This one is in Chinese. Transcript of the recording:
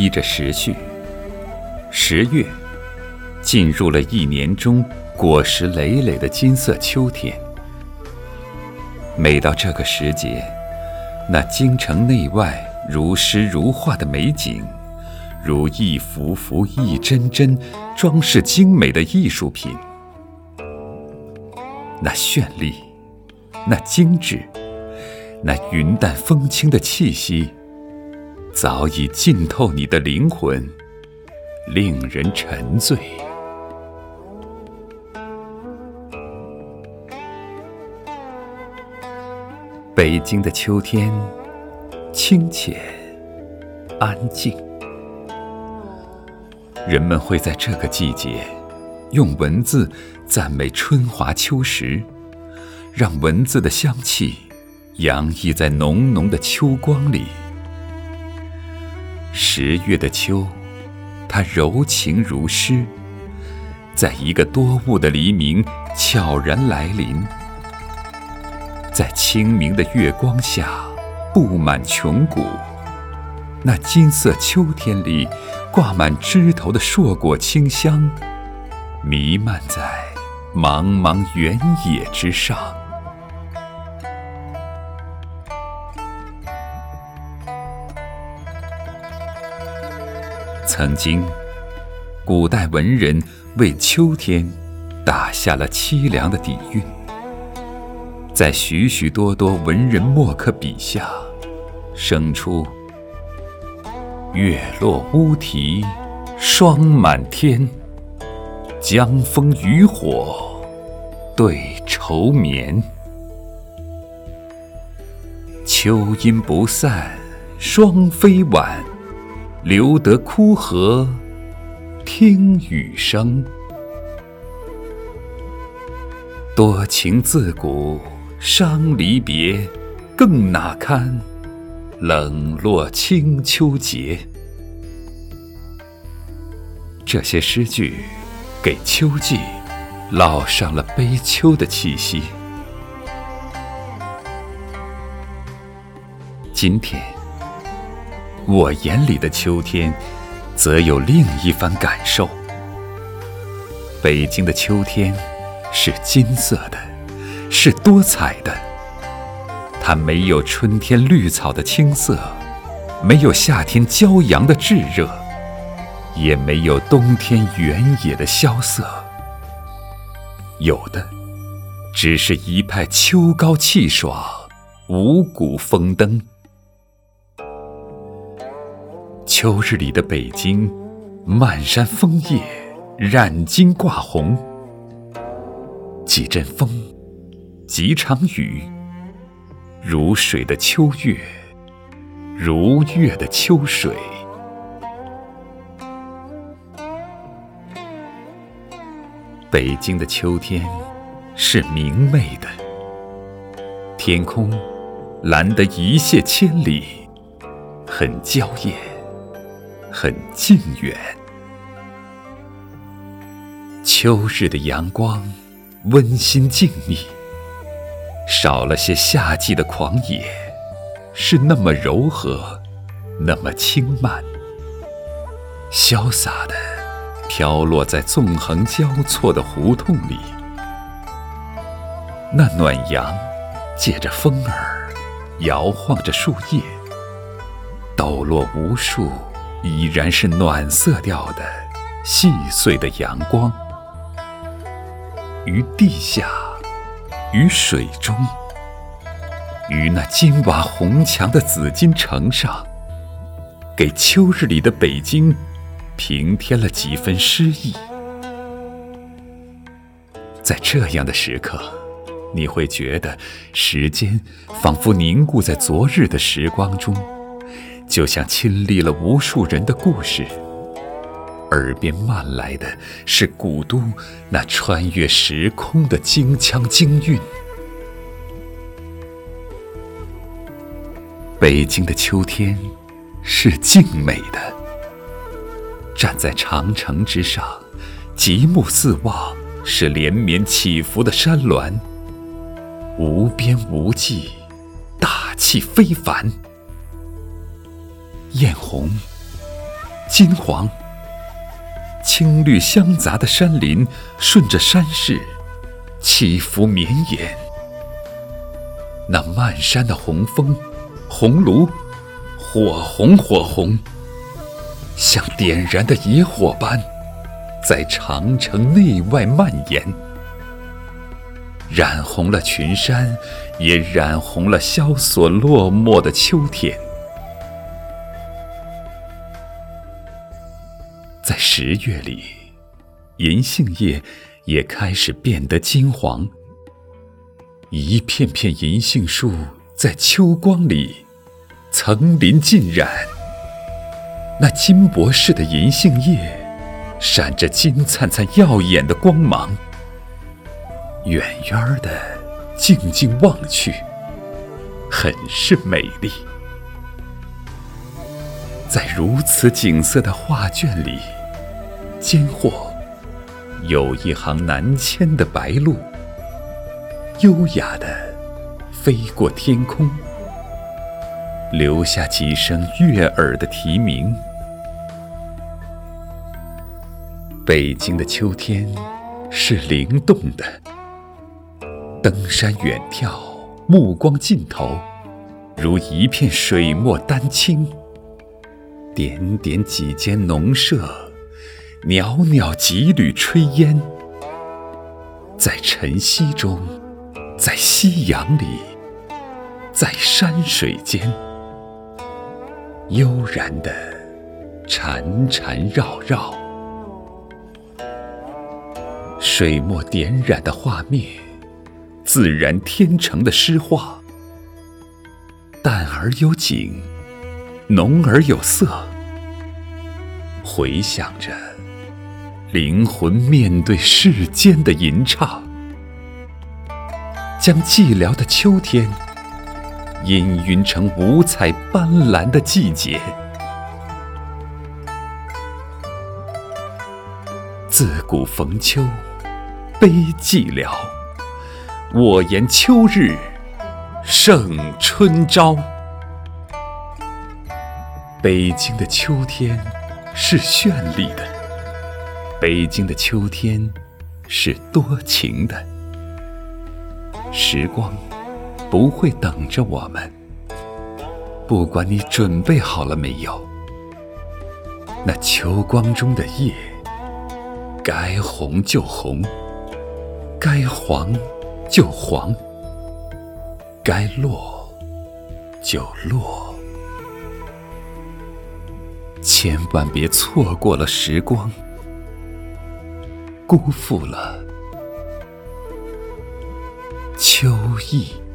依着时序，十月进入了一年中果实累累的金色秋天。每到这个时节，那京城内外如诗如画的美景，如一幅幅、一帧帧装饰精美的艺术品，那绚丽，那精致，那云淡风轻的气息。早已浸透你的灵魂，令人沉醉。北京的秋天，清浅、安静。人们会在这个季节，用文字赞美春华秋实，让文字的香气洋溢在浓浓的秋光里。十月的秋，它柔情如诗，在一个多雾的黎明悄然来临，在清明的月光下布满琼谷，那金色秋天里挂满枝头的硕果清香，弥漫在茫茫原野之上。曾经，古代文人为秋天打下了凄凉的底蕴，在许许多多文人墨客笔下，生出“月落乌啼霜满天，江枫渔火对愁眠。秋阴不散双飞晚。”留得枯荷听雨声，多情自古伤离别，更那堪冷落清秋节？这些诗句给秋季烙上了悲秋的气息。今天。我眼里的秋天，则有另一番感受。北京的秋天是金色的，是多彩的。它没有春天绿草的青涩，没有夏天骄阳的炙热，也没有冬天原野的萧瑟。有的，只是一派秋高气爽，五谷丰登。秋日里的北京，漫山枫叶，染金挂红。几阵风，几场雨，如水的秋月，如月的秋水。北京的秋天是明媚的，天空蓝得一泻千里，很娇艳。很静远。秋日的阳光温馨静谧，少了些夏季的狂野，是那么柔和，那么轻慢，潇洒的飘落在纵横交错的胡同里。那暖阳借着风儿摇晃着树叶，抖落无数。依然是暖色调的细碎的阳光，于地下，于水中，于那金瓦红墙的紫禁城上，给秋日里的北京平添了几分诗意。在这样的时刻，你会觉得时间仿佛凝固在昨日的时光中。就像亲历了无数人的故事，耳边漫来的是古都那穿越时空的京腔京韵。北京的秋天是静美的，站在长城之上，极目四望是连绵起伏的山峦，无边无际，大气非凡。艳红，金黄。青绿相杂的山林，顺着山势起伏绵延。那漫山的红枫、红炉，火红火红，像点燃的野火般，在长城内外蔓延，染红了群山，也染红了萧索落寞的秋天。十月里，银杏叶也开始变得金黄。一片片银杏树在秋光里层林尽染，那金箔似的银杏叶闪着金灿灿耀眼的光芒。远远的，静静望去，很是美丽。在如此景色的画卷里。间或有一行南迁的白鹭，优雅地飞过天空，留下几声悦耳的啼鸣。北京的秋天是灵动的，登山远眺，目光尽头，如一片水墨丹青，点点几间农舍。袅袅几缕炊烟，在晨曦中，在夕阳里，在山水间，悠然的缠缠绕绕，水墨点染的画面，自然天成的诗画，淡而有景，浓而有色，回想着。灵魂面对世间的吟唱，将寂寥的秋天氤氲成五彩斑斓的季节。自古逢秋悲寂寥，我言秋日胜春朝。北京的秋天是绚丽的。北京的秋天是多情的，时光不会等着我们，不管你准备好了没有。那秋光中的叶，该红就红，该黄就黄，该落就落，千万别错过了时光。辜负了秋意。